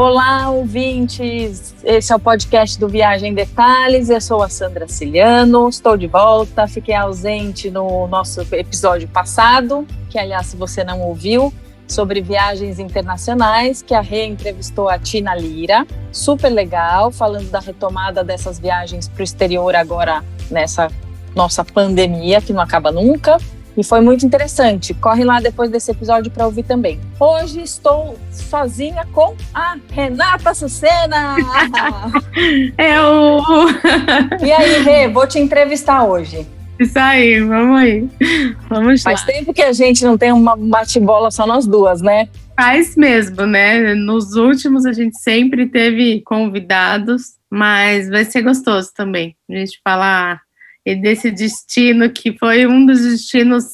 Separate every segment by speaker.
Speaker 1: Olá, ouvintes! Esse é o podcast do Viagem em Detalhes. Eu sou a Sandra Ciliano, estou de volta. Fiquei ausente no nosso episódio passado, que, aliás, se você não ouviu, sobre viagens internacionais, que a Rê entrevistou a Tina Lira. Super legal, falando da retomada dessas viagens para o exterior agora nessa nossa pandemia, que não acaba nunca. E foi muito interessante. Corre lá depois desse episódio para ouvir também. Hoje estou sozinha com a Renata Sucena.
Speaker 2: Eu.
Speaker 1: e aí, Rê, vou te entrevistar hoje.
Speaker 2: Isso aí, vamos aí. Vamos
Speaker 1: Faz tempo que a gente não tem uma bate-bola só nós duas, né?
Speaker 2: Faz mesmo, né? Nos últimos a gente sempre teve convidados, mas vai ser gostoso também a gente falar e desse destino que foi um dos destinos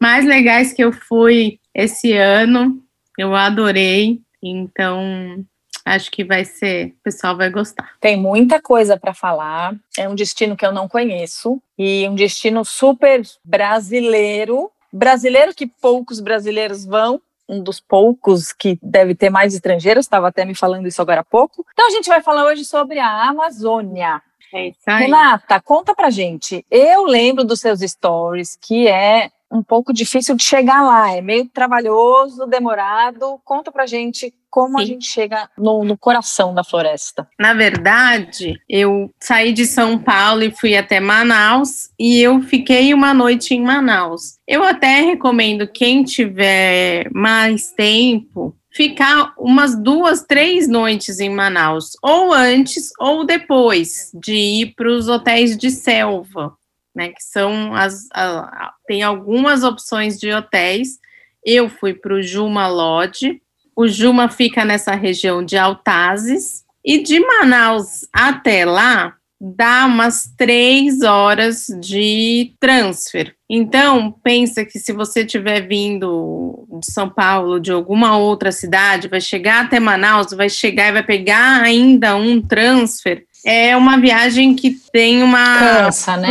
Speaker 2: mais legais que eu fui esse ano. Eu adorei, então acho que vai ser, o pessoal vai gostar.
Speaker 1: Tem muita coisa para falar. É um destino que eu não conheço e um destino super brasileiro, brasileiro que poucos brasileiros vão, um dos poucos que deve ter mais estrangeiros, estava até me falando isso agora há pouco. Então a gente vai falar hoje sobre a Amazônia.
Speaker 2: É isso aí.
Speaker 1: Renata, conta pra gente. Eu lembro dos seus stories, que é um pouco difícil de chegar lá, é meio trabalhoso, demorado. Conta pra gente como Sim. a gente chega no, no, coração da floresta.
Speaker 2: Na verdade, eu saí de São Paulo e fui até Manaus e eu fiquei uma noite em Manaus. Eu até recomendo quem tiver mais tempo ficar umas duas, três noites em Manaus, ou antes ou depois de ir para os hotéis de selva, né? Que são as. A, tem algumas opções de hotéis. Eu fui para o Juma Lodge. O Juma fica nessa região de Altazes. E de Manaus até lá, dá umas três horas de transfer. Então, pensa que se você estiver vindo de São Paulo, de alguma outra cidade, vai chegar até Manaus, vai chegar e vai pegar ainda um transfer, é uma viagem que tem uma
Speaker 1: Cansa, né?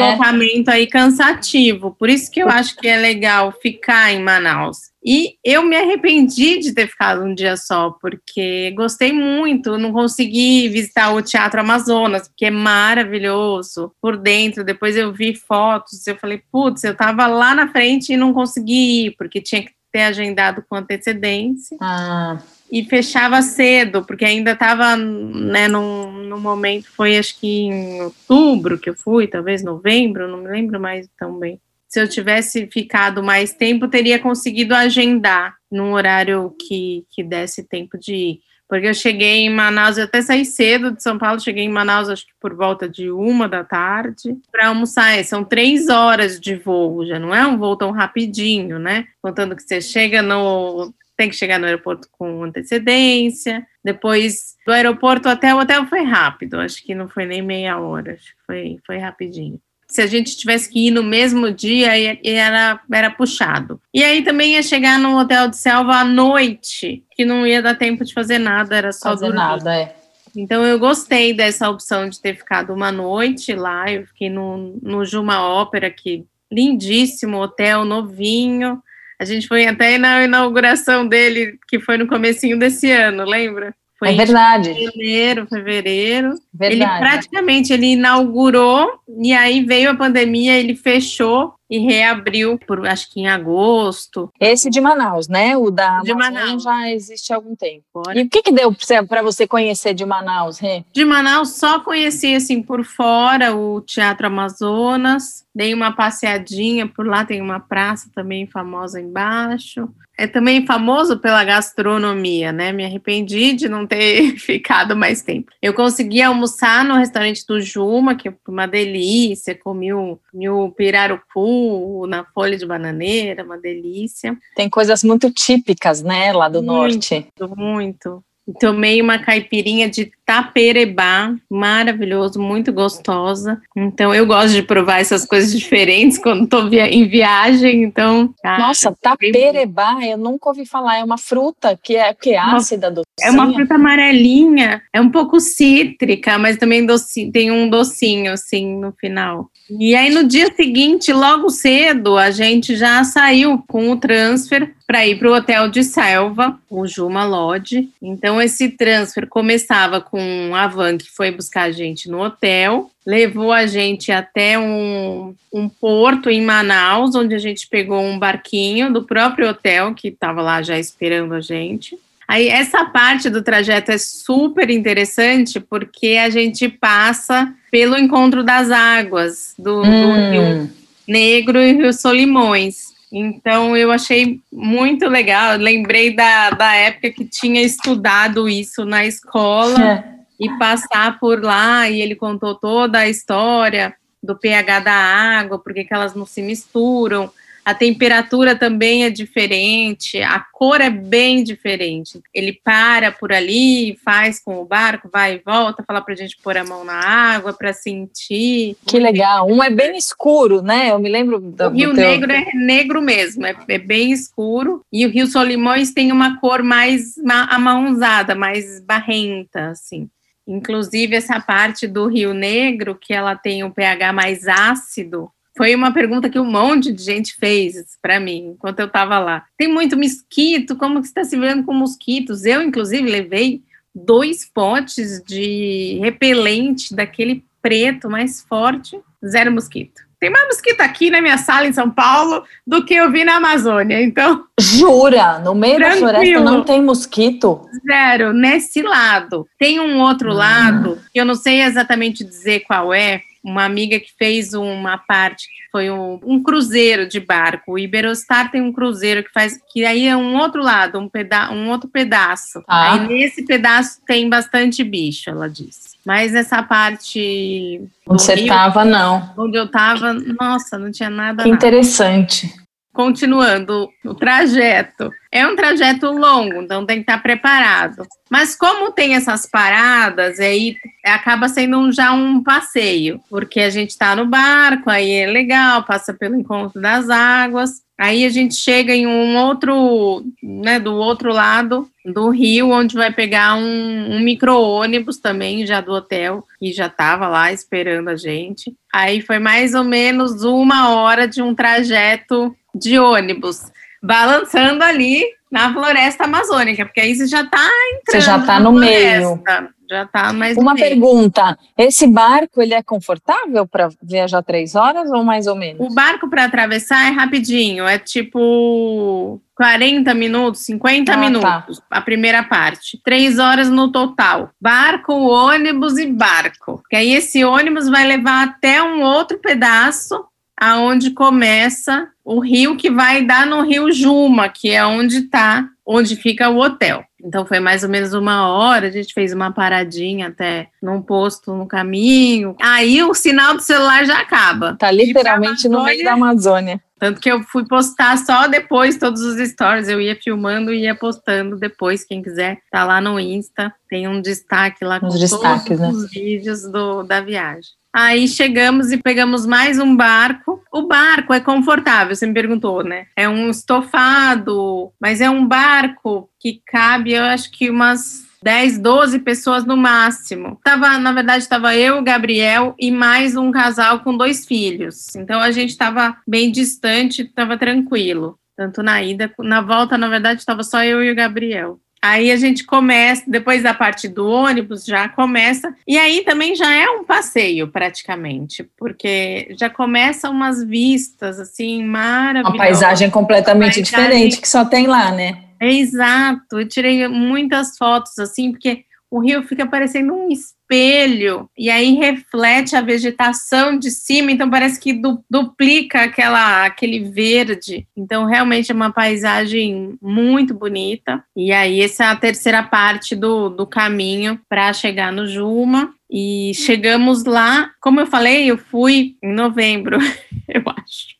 Speaker 2: aí cansativo. Por isso que eu acho que é legal ficar em Manaus. E eu me arrependi de ter ficado um dia só, porque gostei muito, não consegui visitar o Teatro Amazonas, porque é maravilhoso por dentro. Depois eu vi fotos, eu falei, putz, eu tava lá na frente e não consegui ir, porque tinha que ter agendado com antecedência.
Speaker 1: Ah.
Speaker 2: E fechava cedo, porque ainda estava, né, no, no momento, foi acho que em outubro que eu fui, talvez novembro, não me lembro mais tão bem se eu tivesse ficado mais tempo, teria conseguido agendar num horário que, que desse tempo de ir. Porque eu cheguei em Manaus, eu até saí cedo de São Paulo, cheguei em Manaus acho que por volta de uma da tarde para almoçar. São três horas de voo, já não é um voo tão rapidinho, né? Contando que você chega no. Tem que chegar no aeroporto com antecedência. Depois do aeroporto até o hotel foi rápido, acho que não foi nem meia hora, acho que foi, foi rapidinho se a gente tivesse que ir no mesmo dia, era, era puxado. E aí também ia chegar no hotel de selva à noite, que não ia dar tempo de fazer nada, era só
Speaker 1: fazer dormir. nada, é.
Speaker 2: Então eu gostei dessa opção de ter ficado uma noite lá. Eu fiquei no, no Juma Ópera, que lindíssimo hotel, novinho. A gente foi até na inauguração dele, que foi no comecinho desse ano, lembra? Foi
Speaker 1: é verdade.
Speaker 2: Fevereiro, fevereiro. Verdade. Ele praticamente ele inaugurou e aí veio a pandemia, ele fechou e reabriu por acho que em agosto.
Speaker 1: Esse de Manaus, né? O da
Speaker 2: de Manaus
Speaker 1: já existe há algum tempo. E o que, que deu para você conhecer de Manaus, Rê?
Speaker 2: De Manaus só conheci assim por fora o Teatro Amazonas, dei uma passeadinha por lá, tem uma praça também famosa embaixo é também famoso pela gastronomia, né? Me arrependi de não ter ficado mais tempo. Eu consegui almoçar no restaurante do Juma, que foi uma delícia, comi o, o pirarucu na folha de bananeira, uma delícia.
Speaker 1: Tem coisas muito típicas, né, lá do
Speaker 2: muito,
Speaker 1: norte.
Speaker 2: Muito, Tomei uma caipirinha de taperebá, maravilhoso, muito gostosa. Então eu gosto de provar essas coisas diferentes quando estou em viagem. Então,
Speaker 1: ah, Nossa, taperebá, eu nunca ouvi falar. É uma fruta que é que é ácida, docinha.
Speaker 2: É uma fruta amarelinha, é um pouco cítrica, mas também doci, tem um docinho assim no final. E aí no dia seguinte, logo cedo, a gente já saiu com o transfer para ir para o hotel de Selva, o Juma Lodge. Então esse transfer começava com a van que foi buscar a gente no hotel, levou a gente até um, um porto em Manaus, onde a gente pegou um barquinho do próprio hotel que estava lá já esperando a gente. Aí essa parte do trajeto é super interessante porque a gente passa pelo encontro das águas do, hum. do Rio Negro e Rio Solimões. Então eu achei muito legal. Lembrei da, da época que tinha estudado isso na escola é. e passar por lá e ele contou toda a história do pH da água, porque que elas não se misturam a temperatura também é diferente, a cor é bem diferente. Ele para por ali, faz com o barco, vai e volta, fala para a gente pôr a mão na água para sentir.
Speaker 1: Que legal. Um é bem escuro, né? Eu me lembro do.
Speaker 2: O Rio
Speaker 1: do teu...
Speaker 2: Negro é negro mesmo, é, é, bem escuro. E o Rio Solimões tem uma cor mais amarronzada, mais barrenta, assim. Inclusive, essa parte do Rio Negro, que ela tem um pH mais ácido, foi uma pergunta que um monte de gente fez para mim enquanto eu estava lá. Tem muito mosquito, como que está se vendo com mosquitos? Eu, inclusive, levei dois potes de repelente daquele preto mais forte, zero mosquito. Tem mais mosquito aqui na minha sala em São Paulo do que eu vi na Amazônia, então.
Speaker 1: Jura? No meio Tranquilo. da floresta não tem mosquito?
Speaker 2: Zero, nesse lado. Tem um outro hum. lado, que eu não sei exatamente dizer qual é, uma amiga que fez uma parte que foi um, um, cruzeiro de barco. O Iberostar tem um cruzeiro que faz que aí é um outro lado, um, peda um outro pedaço. Ah. Aí nesse pedaço tem bastante bicho, ela disse. Mas essa parte
Speaker 1: onde você estava não.
Speaker 2: Onde eu estava, nossa, não tinha nada.
Speaker 1: Que interessante.
Speaker 2: Nada. Continuando o trajeto. É um trajeto longo, então tem que estar preparado. Mas como tem essas paradas, aí acaba sendo um, já um passeio, porque a gente está no barco, aí é legal, passa pelo encontro das águas. Aí a gente chega em um outro, né, do outro lado do rio, onde vai pegar um, um micro-ônibus também, já do hotel, que já estava lá esperando a gente. Aí foi mais ou menos uma hora de um trajeto de ônibus, balançando ali na floresta amazônica, porque aí você já está entrando. Você
Speaker 1: já está no meio.
Speaker 2: Já está mais.
Speaker 1: Uma pergunta: esse barco ele é confortável para viajar três horas ou mais ou menos?
Speaker 2: O barco para atravessar é rapidinho, é tipo 40 minutos, 50 ah, tá. minutos, tá. a primeira parte. Três horas no total. Barco, ônibus e barco. Que aí esse ônibus vai levar até um outro pedaço aonde começa o rio que vai dar no Rio Juma, que é onde tá, onde fica o hotel. Então foi mais ou menos uma hora, a gente fez uma paradinha até num posto no caminho. Aí o sinal do celular já acaba.
Speaker 1: Tá literalmente no meio da Amazônia.
Speaker 2: Tanto que eu fui postar só depois todos os stories. Eu ia filmando e ia postando depois. Quem quiser, tá lá no Insta. Tem um destaque lá com os destaques, todos né? os vídeos do, da viagem. Aí chegamos e pegamos mais um barco. O barco é confortável, você me perguntou, né? É um estofado, mas é um barco que cabe, eu acho que umas 10, 12 pessoas no máximo. Tava, na verdade, estava eu, o Gabriel e mais um casal com dois filhos. Então a gente estava bem distante, estava tranquilo. Tanto na ida, na volta, na verdade, estava só eu e o Gabriel. Aí a gente começa, depois da parte do ônibus, já começa. E aí também já é um passeio, praticamente, porque já começa umas vistas, assim, maravilhosas.
Speaker 1: Uma paisagem completamente paisagem... diferente que só tem lá, né?
Speaker 2: exato. Eu tirei muitas fotos, assim, porque o rio fica parecendo um espelho e aí reflete a vegetação de cima, então parece que du duplica aquela, aquele verde. Então, realmente é uma paisagem muito bonita. E aí, essa é a terceira parte do, do caminho para chegar no Juma. E chegamos lá, como eu falei, eu fui em novembro, eu acho.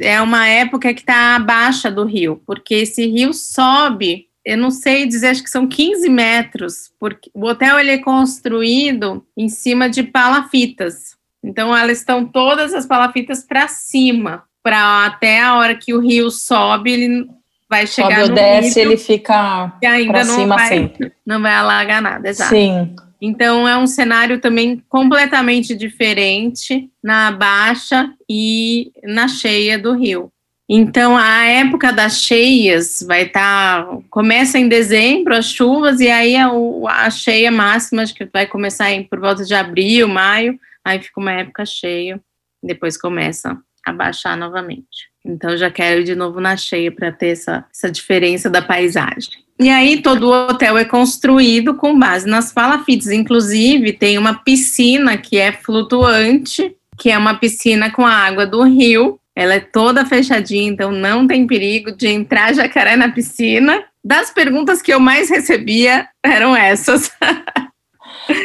Speaker 2: É uma época que está baixa do rio, porque esse rio sobe eu não sei dizer, acho que são 15 metros, porque o hotel ele é construído em cima de palafitas. Então elas estão todas as palafitas para cima, para até a hora que o rio sobe, ele vai chegar sobe
Speaker 1: no desce, ele fica para cima
Speaker 2: vai,
Speaker 1: sempre.
Speaker 2: Não vai alagar nada, exato.
Speaker 1: Sim.
Speaker 2: Então é um cenário também completamente diferente na baixa e na cheia do rio. Então a época das cheias vai estar tá, começa em dezembro as chuvas e aí a, a cheia máxima acho que vai começar em, por volta de abril, maio, aí fica uma época cheia, depois começa a baixar novamente. Então já quero ir de novo na cheia para ter essa, essa diferença da paisagem. E aí todo o hotel é construído com base nas palafites. Inclusive tem uma piscina que é flutuante, que é uma piscina com a água do rio. Ela é toda fechadinha, então não tem perigo de entrar jacaré na piscina. Das perguntas que eu mais recebia eram essas.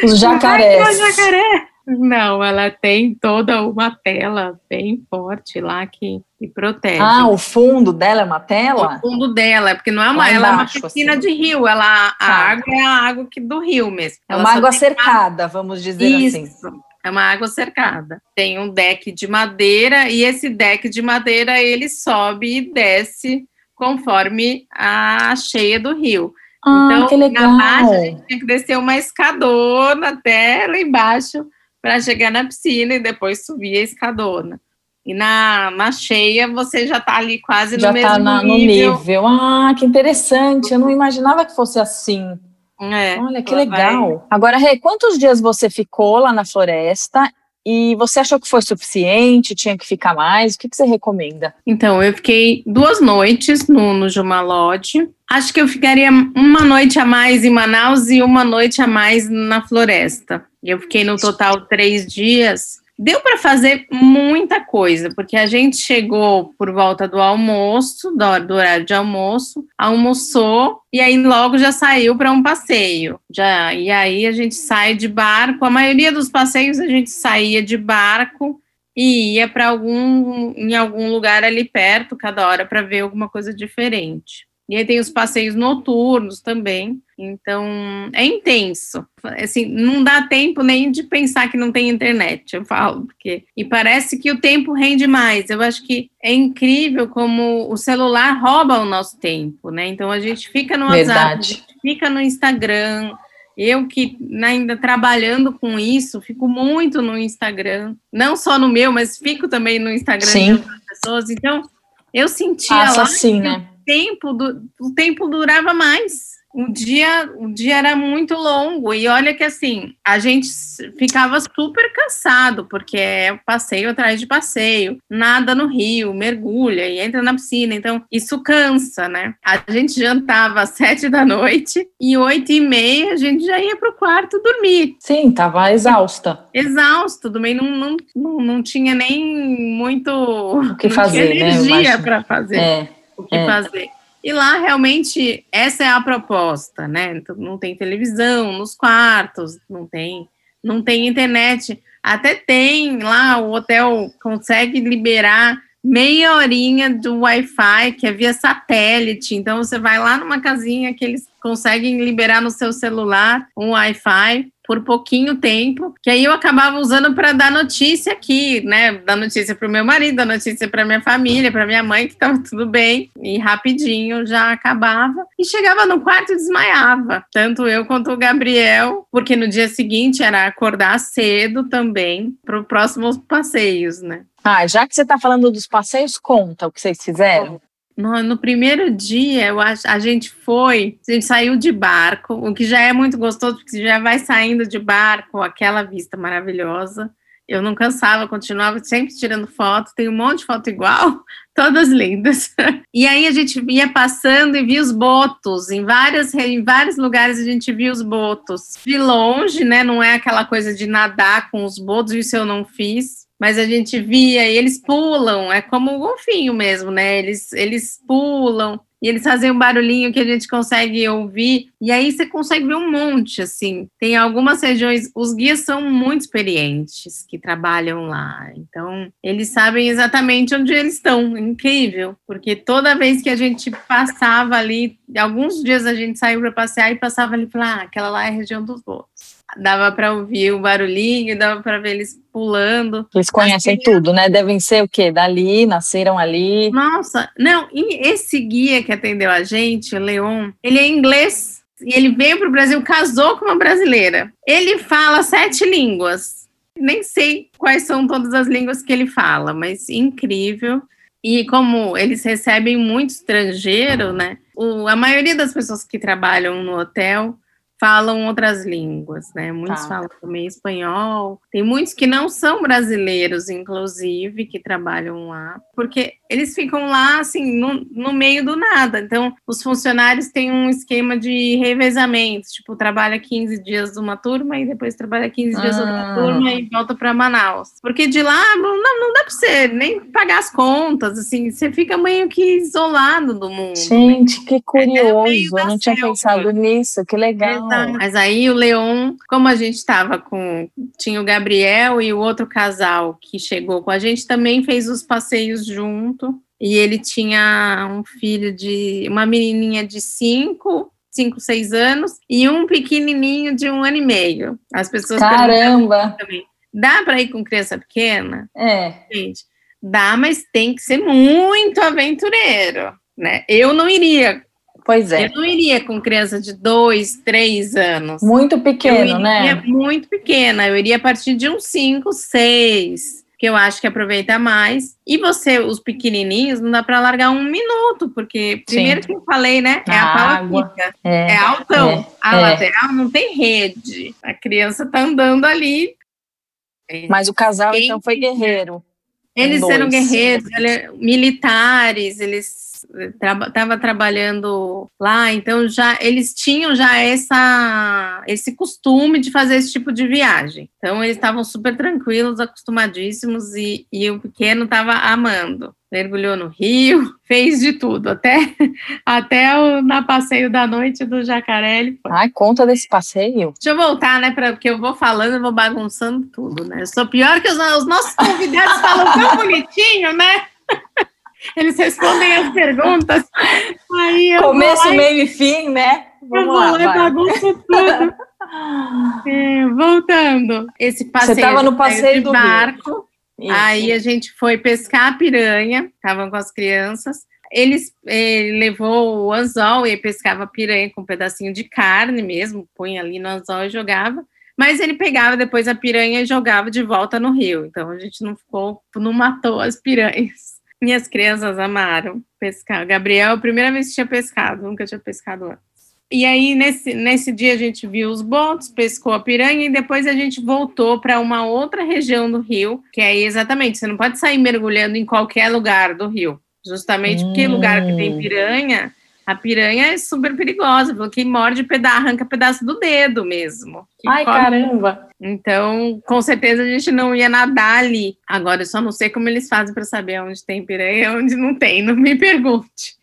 Speaker 1: Os jacarés.
Speaker 2: jacaré. Não, ela tem toda uma tela bem forte lá que, que protege.
Speaker 1: Ah, o fundo dela é uma tela?
Speaker 2: O fundo dela, porque não é uma, ela embaixo, é uma piscina assim. de rio, ela, a tá. água é a água que, do rio mesmo.
Speaker 1: É uma água cercada, vamos dizer
Speaker 2: Isso.
Speaker 1: assim.
Speaker 2: É uma água cercada. Tem um deck de madeira e esse deck de madeira ele sobe e desce conforme a cheia do rio.
Speaker 1: Ah, então, que legal. na baixa
Speaker 2: a gente tinha que descer uma escadona até lá embaixo para chegar na piscina e depois subir a escadona. E na, na cheia você já está ali quase
Speaker 1: já
Speaker 2: no mesmo
Speaker 1: tá na,
Speaker 2: nível.
Speaker 1: no nível. Ah, que interessante. Eu não imaginava que fosse assim.
Speaker 2: É,
Speaker 1: Olha, que legal. Vai. Agora, Rê, quantos dias você ficou lá na floresta e você achou que foi suficiente? Tinha que ficar mais? O que, que você recomenda?
Speaker 2: Então, eu fiquei duas noites no, no Jumalode. Acho que eu ficaria uma noite a mais em Manaus e uma noite a mais na floresta. Eu fiquei no total três dias. Deu para fazer muita coisa, porque a gente chegou por volta do almoço, do, horário de almoço, almoçou e aí logo já saiu para um passeio. Já e aí a gente sai de barco. A maioria dos passeios a gente saía de barco e ia para algum em algum lugar ali perto cada hora para ver alguma coisa diferente. E aí tem os passeios noturnos também. Então, é intenso. Assim, não dá tempo nem de pensar que não tem internet, eu falo, porque e parece que o tempo rende mais. Eu acho que é incrível como o celular rouba o nosso tempo, né? Então a gente fica no WhatsApp, fica no Instagram. Eu que ainda trabalhando com isso, fico muito no Instagram, não só no meu, mas fico também no Instagram
Speaker 1: Sim.
Speaker 2: de outras pessoas. Então, eu sentia
Speaker 1: Passa
Speaker 2: lá
Speaker 1: assim, né?
Speaker 2: tempo, do, o tempo durava mais. O dia, o dia era muito longo e olha que assim a gente ficava super cansado porque é passeio atrás de passeio, nada no rio, mergulha e entra na piscina, então isso cansa, né? A gente jantava às sete da noite e oito e meia a gente já ia para o quarto dormir.
Speaker 1: Sim, tava exausta.
Speaker 2: Exausto, também não, não, não, não tinha nem muito
Speaker 1: o que fazer,
Speaker 2: né? energia para fazer. É o que é. fazer. E lá realmente essa é a proposta, né? Então, não tem televisão nos quartos, não tem, não tem internet. Até tem lá, o hotel consegue liberar meia horinha do Wi-Fi, que é via satélite. Então você vai lá numa casinha que eles conseguem liberar no seu celular um Wi-Fi por pouquinho tempo, que aí eu acabava usando para dar notícia aqui, né? Dar notícia para o meu marido, dar notícia para minha família, para minha mãe que estava tudo bem, e rapidinho já acabava. E chegava no quarto e desmaiava, tanto eu quanto o Gabriel, porque no dia seguinte era acordar cedo também para os próximos passeios, né?
Speaker 1: Ah, já que você está falando dos passeios, conta o que vocês fizeram.
Speaker 2: No, no, primeiro dia, eu acho, a gente foi, a gente saiu de barco, o que já é muito gostoso, porque já vai saindo de barco, aquela vista maravilhosa. Eu não cansava, continuava sempre tirando foto, tem um monte de foto igual, todas lindas. E aí a gente ia passando e via os botos, em, várias, em vários lugares a gente via os botos. De longe, né, não é aquela coisa de nadar com os botos, isso eu não fiz, mas a gente via e eles pulam, é como o golfinho mesmo, né? Eles, eles pulam. e eles fazem um barulhinho que a gente consegue ouvir, e aí você consegue ver um monte, assim. Tem algumas regiões, os guias são muito experientes que trabalham lá, então eles sabem exatamente onde eles estão, incrível, porque toda vez que a gente passava ali, alguns dias a gente saiu para passear e passava ali e falava, ah, aquela lá é a região dos botos. Dava para ouvir o barulhinho, dava para ver eles pulando.
Speaker 1: Eles conhecem tudo, né? Devem ser o quê? Dali, nasceram ali.
Speaker 2: Nossa, não, e esse guia que atendeu a gente, o Leon, ele é inglês e ele veio para o Brasil, casou com uma brasileira. Ele fala sete línguas. Nem sei quais são todas as línguas que ele fala, mas incrível. E como eles recebem muito estrangeiro, né? O, a maioria das pessoas que trabalham no hotel falam outras línguas, né? Muitos tá. falam também espanhol. Tem muitos que não são brasileiros, inclusive, que trabalham lá, porque eles ficam lá, assim, no, no meio do nada. Então, os funcionários têm um esquema de revezamento, tipo, trabalha 15 dias uma turma e depois trabalha 15 dias outra ah. turma e volta para Manaus. Porque de lá, não, não dá para você nem pagar as contas, assim, você fica meio que isolado do mundo. Né?
Speaker 1: Gente, que curioso, é eu não tinha selva. pensado nisso, que legal.
Speaker 2: Mas aí o Leon, como a gente estava com. Tinha o Gabriel e o outro casal que chegou com a gente, também fez os passeios junto. E ele tinha um filho de. uma menininha de cinco, cinco, seis anos, e um pequenininho de um ano e meio. As pessoas
Speaker 1: Caramba! Também.
Speaker 2: Dá para ir com criança pequena?
Speaker 1: É.
Speaker 2: Gente, dá, mas tem que ser muito aventureiro, né? Eu não iria
Speaker 1: Pois é.
Speaker 2: Eu não iria com criança de dois, três anos.
Speaker 1: Muito pequeno, né?
Speaker 2: Muito pequena. Eu iria a partir de uns cinco, seis, que eu acho que aproveita mais. E você, os pequenininhos, não dá para largar um minuto, porque primeiro Sim. que eu falei, né? É a, a água. É, é altão. É, a é. lateral não tem rede. A criança tá andando ali.
Speaker 1: Mas o casal, então, foi guerreiro.
Speaker 2: Eles eram guerreiros, militares, eles estava tra trabalhando lá, então já eles tinham já essa esse costume de fazer esse tipo de viagem. Então eles estavam super tranquilos, acostumadíssimos e, e o pequeno estava amando. Mergulhou no rio, fez de tudo, até até o, na passeio da noite do jacaré. Ele
Speaker 1: foi. Ai, conta desse passeio.
Speaker 2: Deixa eu voltar, né? Pra, porque eu vou falando, eu vou bagunçando tudo, né? Eu sou pior que os, os nossos convidados falam tão bonitinho, né? Eles respondem as perguntas. Aí
Speaker 1: Começo, meio e fim, né?
Speaker 2: Vamos eu vou lá, tudo. É, voltando. Esse passeio.
Speaker 1: Você estava no passeio do
Speaker 2: barco. Aí a gente foi pescar a piranha, estavam com as crianças. Eles, ele levou o anzol e pescava piranha com um pedacinho de carne mesmo, põe ali no anzol e jogava. Mas ele pegava depois a piranha e jogava de volta no rio. Então a gente não ficou, não matou as piranhas. Minhas crianças amaram pescar. Gabriel, primeira vez que tinha pescado, nunca tinha pescado antes. E aí, nesse, nesse dia, a gente viu os botos, pescou a piranha e depois a gente voltou para uma outra região do rio, que é exatamente, você não pode sair mergulhando em qualquer lugar do rio. Justamente hum. porque lugar que tem hum. piranha, a piranha é super perigosa, porque morde, peda arranca pedaço do dedo mesmo.
Speaker 1: Ai, come. caramba!
Speaker 2: Então, com certeza a gente não ia nadar ali. Agora, eu só não sei como eles fazem para saber onde tem piranha e onde não tem, não me pergunte.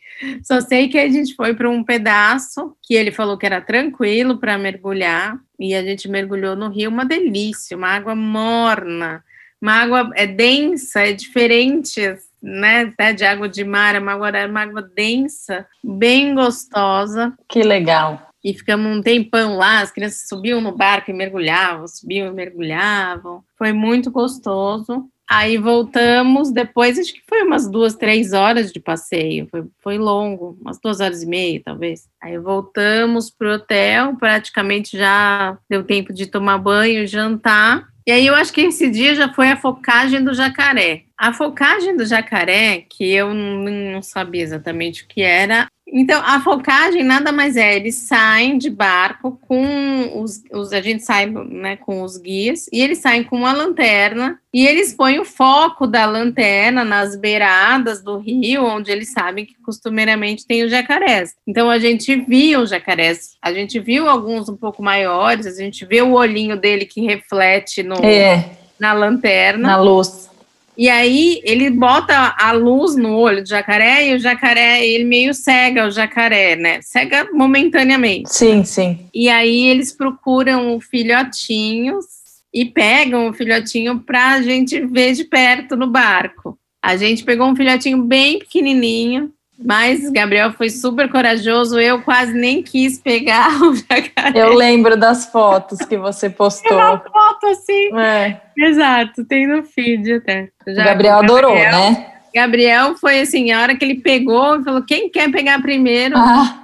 Speaker 2: Só sei que a gente foi para um pedaço que ele falou que era tranquilo para mergulhar e a gente mergulhou no rio, uma delícia, uma água morna, uma água é densa, é diferente né, até de água de mar, é uma água, uma água densa, bem gostosa.
Speaker 1: Que legal.
Speaker 2: E ficamos um tempão lá, as crianças subiam no barco e mergulhavam, subiam e mergulhavam. Foi muito gostoso. Aí voltamos, depois acho que foi umas duas, três horas de passeio, foi, foi longo, umas duas horas e meia, talvez. Aí voltamos pro hotel, praticamente já deu tempo de tomar banho, jantar, e aí eu acho que esse dia já foi a focagem do jacaré. A focagem do jacaré, que eu não sabia exatamente o que era, então, a focagem nada mais é, eles saem de barco com os, os, a gente sai né, com os guias, e eles saem com uma lanterna, e eles põem o foco da lanterna nas beiradas do rio, onde eles sabem que costumeiramente tem os jacarés. Então, a gente viu os jacarés, a gente viu alguns um pouco maiores, a gente vê o olhinho dele que reflete no, é. na lanterna.
Speaker 1: Na luz.
Speaker 2: E aí ele bota a luz no olho do jacaré e o jacaré, ele meio cega o jacaré, né? Cega momentaneamente.
Speaker 1: Sim, sim.
Speaker 2: E aí eles procuram filhotinhos e pegam o filhotinho para a gente ver de perto no barco. A gente pegou um filhotinho bem pequenininho, mas Gabriel foi super corajoso, eu quase nem quis pegar o jacaré.
Speaker 1: Eu lembro das fotos que você postou. Tem
Speaker 2: uma foto assim. É. Exato, tem no feed até.
Speaker 1: Já, Gabriel adorou, Gabriel, né?
Speaker 2: Gabriel foi assim, a hora que ele pegou, falou: quem quer pegar primeiro? Ah.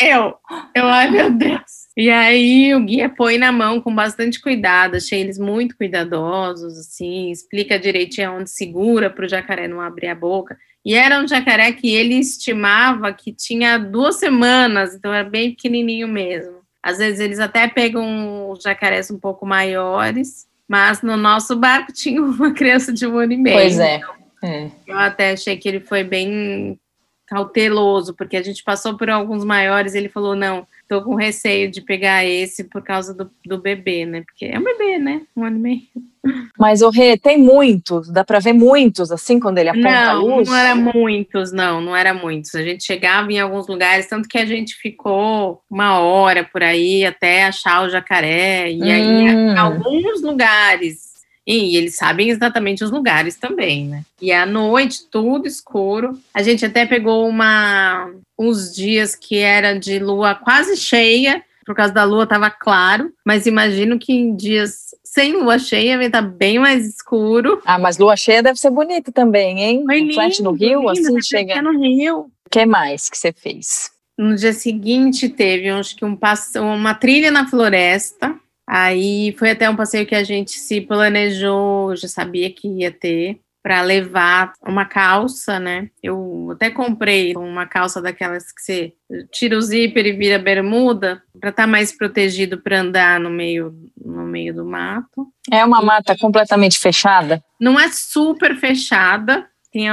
Speaker 2: Eu. Eu, ai meu Deus. E aí o guia põe na mão com bastante cuidado, achei eles muito cuidadosos, assim, explica direitinho onde segura para o jacaré não abrir a boca. E era um jacaré que ele estimava que tinha duas semanas, então era bem pequenininho mesmo. Às vezes eles até pegam jacarés um pouco maiores, mas no nosso barco tinha uma criança de um ano e meio.
Speaker 1: Pois é. é.
Speaker 2: Eu até achei que ele foi bem cauteloso, porque a gente passou por alguns maiores, ele falou, não, tô com receio de pegar esse por causa do, do bebê, né? Porque é um bebê, né? Um ano e meio.
Speaker 1: Mas o Rê tem muitos, dá para ver muitos assim quando ele aponta
Speaker 2: não,
Speaker 1: a luz?
Speaker 2: Não, era muitos, não, não era muitos. A gente chegava em alguns lugares, tanto que a gente ficou uma hora por aí até achar o jacaré. E aí, hum. em alguns lugares e eles sabem exatamente os lugares também, né? E à noite, tudo escuro. A gente até pegou uma uns dias que era de lua quase cheia, por causa da lua estava claro, mas imagino que em dias sem lua cheia vai estar tá bem mais escuro.
Speaker 1: Ah, mas lua cheia deve ser bonita também, hein?
Speaker 2: Foi lindo,
Speaker 1: flash no rio,
Speaker 2: lindo,
Speaker 1: assim chega.
Speaker 2: no rio.
Speaker 1: O que mais que você fez?
Speaker 2: No dia seguinte teve, acho que um passo, uma trilha na floresta Aí foi até um passeio que a gente se planejou, já sabia que ia ter, para levar uma calça, né? Eu até comprei uma calça daquelas que você tira o zíper e vira bermuda, para estar tá mais protegido para andar no meio, no meio do mato.
Speaker 1: É uma mata completamente fechada?
Speaker 2: Não é super fechada,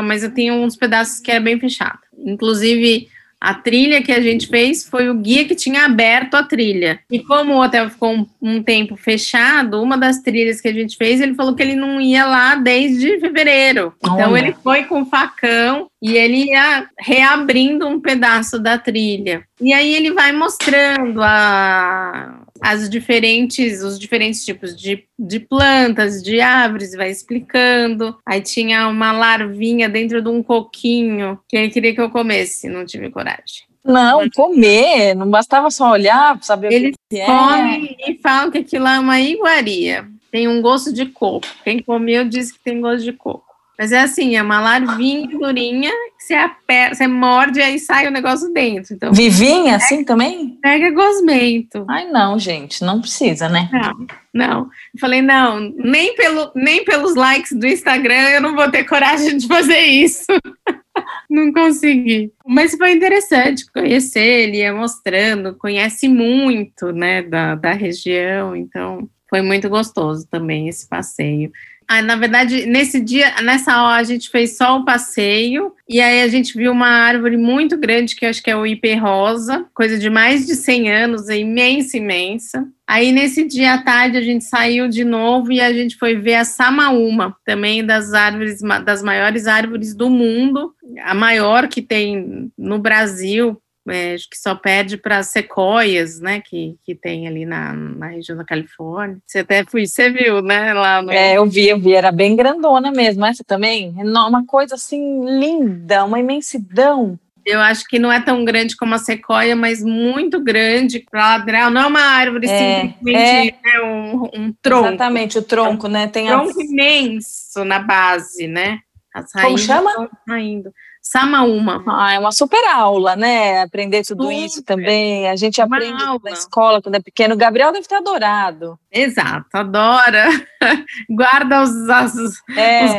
Speaker 2: mas eu tenho uns pedaços que é bem fechada. Inclusive, a trilha que a gente fez foi o guia que tinha aberto a trilha. E como o hotel ficou um, um, tempo fechado, uma das trilhas que a gente fez, ele falou que ele não ia lá desde fevereiro. Então ele foi com o facão e ele ia reabrindo um pedaço da trilha. E aí ele vai mostrando a, as diferentes, os diferentes tipos de, de plantas, de árvores, vai explicando. Aí tinha uma larvinha dentro de um coquinho que ele queria que eu comesse, não tive coragem.
Speaker 1: Não, comer, não bastava só olhar, saber
Speaker 2: Eles
Speaker 1: o que
Speaker 2: é. comem e falam que aquilo é uma iguaria. Tem um gosto de coco. Quem comeu disse que tem gosto de coco. Mas é assim, é uma larvinha durinha, que você aperta, você morde e aí sai o negócio dentro. Então,
Speaker 1: Vivinha assim também?
Speaker 2: Pega gosmento.
Speaker 1: Ai, não, gente, não precisa, né?
Speaker 2: Não, não. Eu falei, não, nem, pelo, nem pelos likes do Instagram eu não vou ter coragem de fazer isso. não consegui. Mas foi interessante conhecer, ele ia mostrando, conhece muito, né, da, da região, então foi muito gostoso também esse passeio. Ah, na verdade, nesse dia, nessa hora, a gente fez só o passeio, e aí a gente viu uma árvore muito grande, que acho que é o Ipê Rosa, coisa de mais de 100 anos, é imensa, imensa. Aí nesse dia à tarde a gente saiu de novo e a gente foi ver a Samaúma, também das árvores, das maiores árvores do mundo, a maior que tem no Brasil, é, acho que só perde para sequoias, né, que, que tem ali na, na região da Califórnia. Você até foi, você viu, né, lá no...
Speaker 1: É, eu vi, eu vi, era bem grandona mesmo, essa também, uma coisa assim linda, uma imensidão.
Speaker 2: Eu acho que não é tão grande como a sequoia, mas muito grande para ladrar. Não é uma árvore é, simplesmente é, né, um, um, tronco.
Speaker 1: Exatamente, o tronco, né? Tem
Speaker 2: um tronco as... imenso na base, né?
Speaker 1: As como chama?
Speaker 2: Saindo. Samaúma.
Speaker 1: Ah, é uma super aula, né? Aprender tudo super. isso também. A gente uma aprende aula. na escola quando é pequeno. O Gabriel deve ter adorado.
Speaker 2: Exato, adora. Guarda os. os é. Os...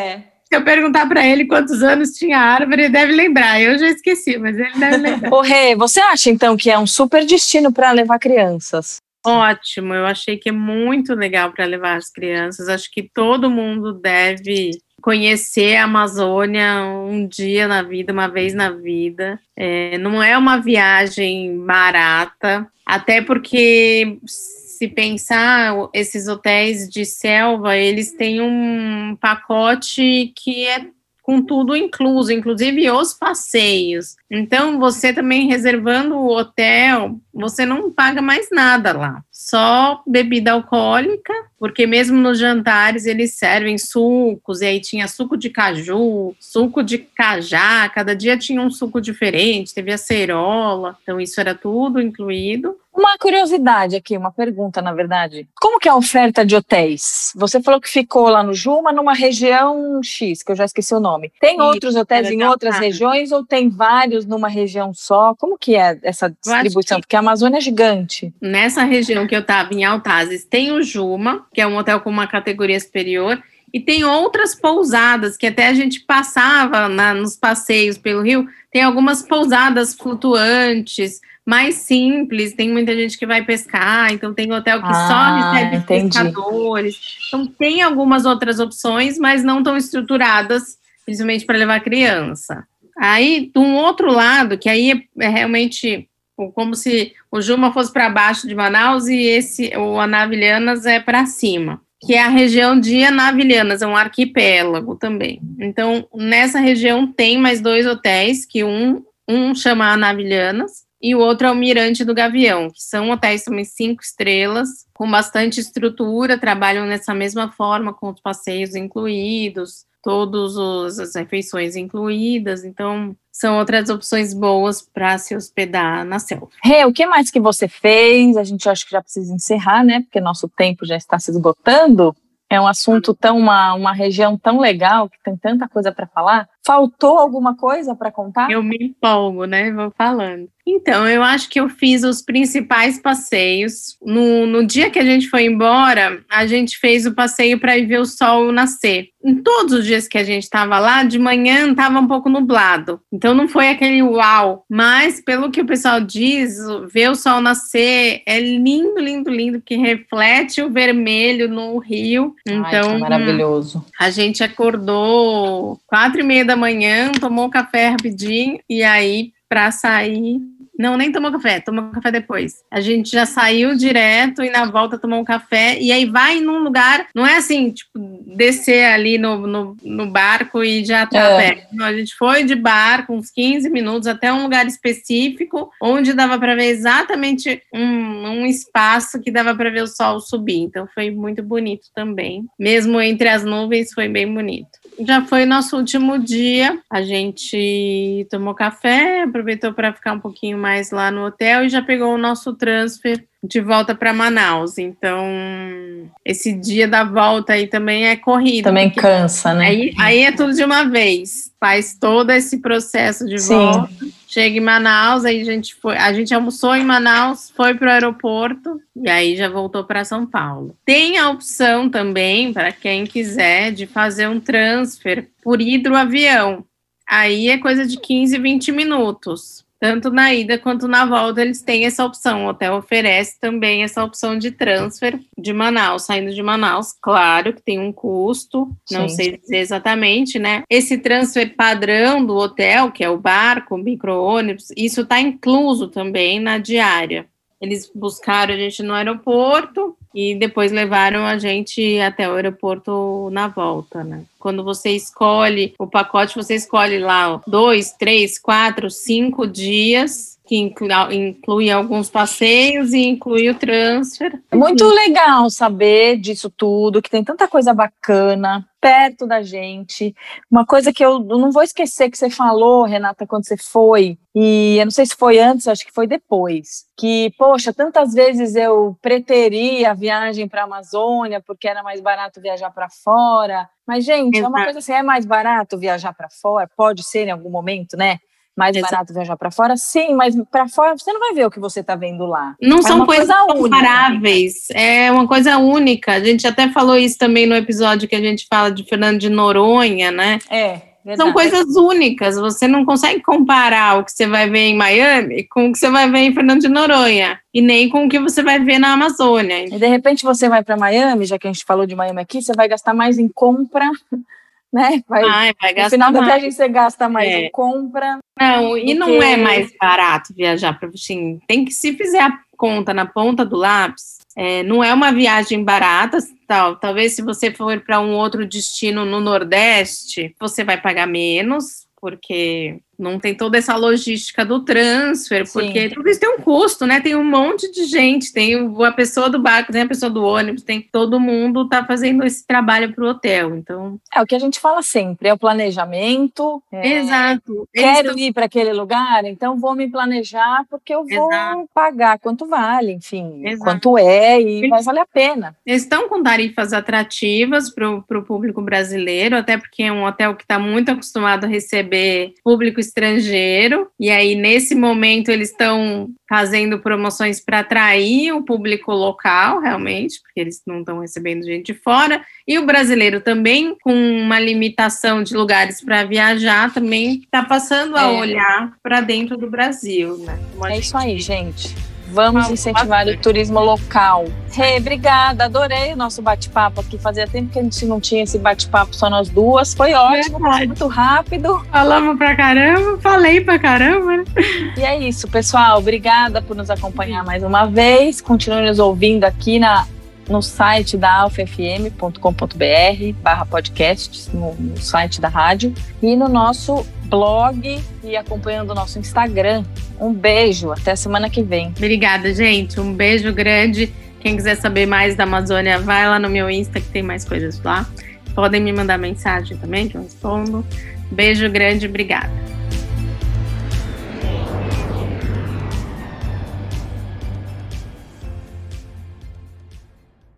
Speaker 2: Se eu perguntar para ele quantos anos tinha a árvore, ele deve lembrar. Eu já esqueci, mas ele deve lembrar.
Speaker 1: Ô, Rê, você acha então que é um super destino para levar crianças?
Speaker 2: Ótimo, eu achei que é muito legal para levar as crianças. Acho que todo mundo deve conhecer a Amazônia um dia na vida, uma vez na vida. É, não é uma viagem barata, até porque se pensar, esses hotéis de selva, eles têm um pacote que é com tudo incluso, inclusive os passeios. Então, você também reservando o hotel, você não paga mais nada lá, só bebida alcoólica, porque mesmo nos jantares eles servem sucos, e aí tinha suco de caju, suco de cajá, cada dia tinha um suco diferente, teve acerola, então isso era tudo incluído.
Speaker 1: Uma curiosidade aqui, uma pergunta, na verdade. Como que é a oferta de hotéis? Você falou que ficou lá no Juma, numa região X, que eu já esqueci o nome. Tem Isso, outros hotéis em outras regiões ou tem vários numa região só? Como que é essa distribuição? Porque a Amazônia é gigante.
Speaker 2: Nessa região que eu estava, em Altazes, tem o Juma, que é um hotel com uma categoria superior, e tem outras pousadas que até a gente passava na, nos passeios pelo Rio. Tem algumas pousadas flutuantes, mais simples, tem muita gente que vai pescar, então tem hotel que ah, só recebe entendi. pescadores. Então tem algumas outras opções, mas não tão estruturadas, principalmente para levar criança. Aí, de um outro lado, que aí é, realmente como se o Juma fosse para baixo de Manaus e esse o Anavilhanas é para cima, que é a região de Anavilhanas, é um arquipélago também. Então, nessa região tem mais dois hotéis, que um um chama Anavilhanas e o outro é o Mirante do Gavião, que são hotéis também cinco estrelas, com bastante estrutura, trabalham nessa mesma forma, com os passeios incluídos, todas as refeições incluídas, então são outras opções boas para se hospedar na selva.
Speaker 1: Rê, o que mais que você fez? A gente acha que já precisa encerrar, né? Porque nosso tempo já está se esgotando. É um assunto tão, uma, uma região tão legal, que tem tanta coisa para falar. Faltou alguma coisa para contar?
Speaker 2: Eu me empolgo, né? Vou falando. Então, eu acho que eu fiz os principais passeios. No, no dia que a gente foi embora, a gente fez o passeio para ir ver o sol nascer. Em todos os dias que a gente estava lá, de manhã estava um pouco nublado. Então, não foi aquele uau. Mas, pelo que o pessoal diz, ver o sol nascer é lindo, lindo, lindo, que reflete o vermelho no rio. Então,
Speaker 1: Ai, maravilhoso.
Speaker 2: A gente acordou quatro e meia da manhã, tomou café rapidinho e aí para sair não, nem tomou café, tomou café depois. A gente já saiu direto e na volta tomou um café. E aí vai num lugar, não é assim, tipo, descer ali no, no, no barco e já tá é. perto. Não, a gente foi de barco uns 15 minutos até um lugar específico, onde dava para ver exatamente um, um espaço que dava para ver o sol subir. Então foi muito bonito também. Mesmo entre as nuvens, foi bem bonito já foi nosso último dia. A gente tomou café, aproveitou para ficar um pouquinho mais lá no hotel e já pegou o nosso transfer de volta para Manaus. Então, esse dia da volta aí também é corrida.
Speaker 1: Também cansa, né?
Speaker 2: Aí, aí, é tudo de uma vez. Faz todo esse processo de Sim. volta. Chega em Manaus, aí a gente foi, a gente almoçou em Manaus, foi para o aeroporto e aí já voltou para São Paulo. Tem a opção também para quem quiser de fazer um transfer por hidroavião. Aí é coisa de 15, 20 minutos tanto na ida quanto na volta eles têm essa opção. O hotel oferece também essa opção de transfer de Manaus, saindo de Manaus. Claro que tem um custo, não Sim. sei dizer exatamente, né? Esse transfer padrão do hotel, que é o barco, micro-ônibus, isso está incluso também na diária. Eles buscaram a gente no aeroporto e depois levaram a gente até o aeroporto na volta, né? Quando você escolhe o pacote, você escolhe lá dois, três, quatro, cinco dias que inclui, inclui, alguns passeios e inclui o transfer.
Speaker 1: É muito legal saber disso tudo, que tem tanta coisa bacana perto da gente. Uma coisa que eu não vou esquecer que você falou, Renata, quando você foi, e eu não sei se foi antes, acho que foi depois, que, poxa, tantas vezes eu preteria a viagem para a Amazônia porque era mais barato viajar para fora. Mas, gente, Exato. é uma coisa assim, é mais barato viajar para fora? Pode ser em algum momento, né? mais Exato. barato viajar para fora? Sim, mas para fora você não vai ver o que você está vendo lá.
Speaker 2: Não é são coisas coisa comparáveis, é uma coisa única. A gente até falou isso também no episódio que a gente fala de Fernando de Noronha, né?
Speaker 1: É. Verdade.
Speaker 2: São coisas únicas, você não consegue comparar o que você vai ver em Miami com o que você vai ver em Fernando de Noronha, e nem com o que você vai ver na Amazônia.
Speaker 1: E de repente você vai para Miami, já que a gente falou de Miami aqui, você vai gastar mais em compra né?
Speaker 2: Vai, Ai, vai
Speaker 1: no final da viagem você gasta mais é. em compra.
Speaker 2: Não, e não é mais barato viajar para assim, tem que se fizer a conta na ponta do lápis, É, não é uma viagem barata, tal. Talvez se você for para um outro destino no Nordeste, você vai pagar menos, porque não tem toda essa logística do transfer, Sim. porque tudo isso tem um custo, né? Tem um monte de gente, tem a pessoa do barco, tem a pessoa do ônibus, tem todo mundo tá fazendo esse trabalho para o hotel. Então
Speaker 1: é o que a gente fala sempre, é o planejamento.
Speaker 2: É, Exato.
Speaker 1: Quero estão... ir para aquele lugar, então vou me planejar porque eu vou Exato. pagar quanto vale, enfim, Exato. quanto é e Eles... vai valer a pena.
Speaker 2: Eles estão com tarifas atrativas para o público brasileiro, até porque é um hotel que está muito acostumado a receber público estrangeiro, e aí nesse momento eles estão fazendo promoções para atrair o público local, realmente, porque eles não estão recebendo gente de fora, e o brasileiro também, com uma limitação de lugares para viajar, também está passando a é. olhar para dentro do Brasil. Né?
Speaker 1: é isso aí, gente. Vamos incentivar o turismo local. Rê, hey, obrigada, adorei o nosso bate-papo aqui. Fazia tempo que a gente não tinha esse bate-papo só nós duas. Foi ótimo, Verdade. muito rápido.
Speaker 2: Falamos pra caramba, falei pra caramba. Né?
Speaker 1: E é isso, pessoal. Obrigada por nos acompanhar mais uma vez. Continue nos ouvindo aqui na no site da alfafm.com.br barra podcasts, no, no, site da rádio, e no nosso blog e acompanhando o nosso Instagram. Um beijo, até a semana que vem.
Speaker 2: Obrigada, gente. Um beijo grande. Quem quiser saber mais da Amazônia, vai lá no meu Insta que tem mais coisas lá. Podem me mandar mensagem também, que eu respondo. Beijo grande, obrigada.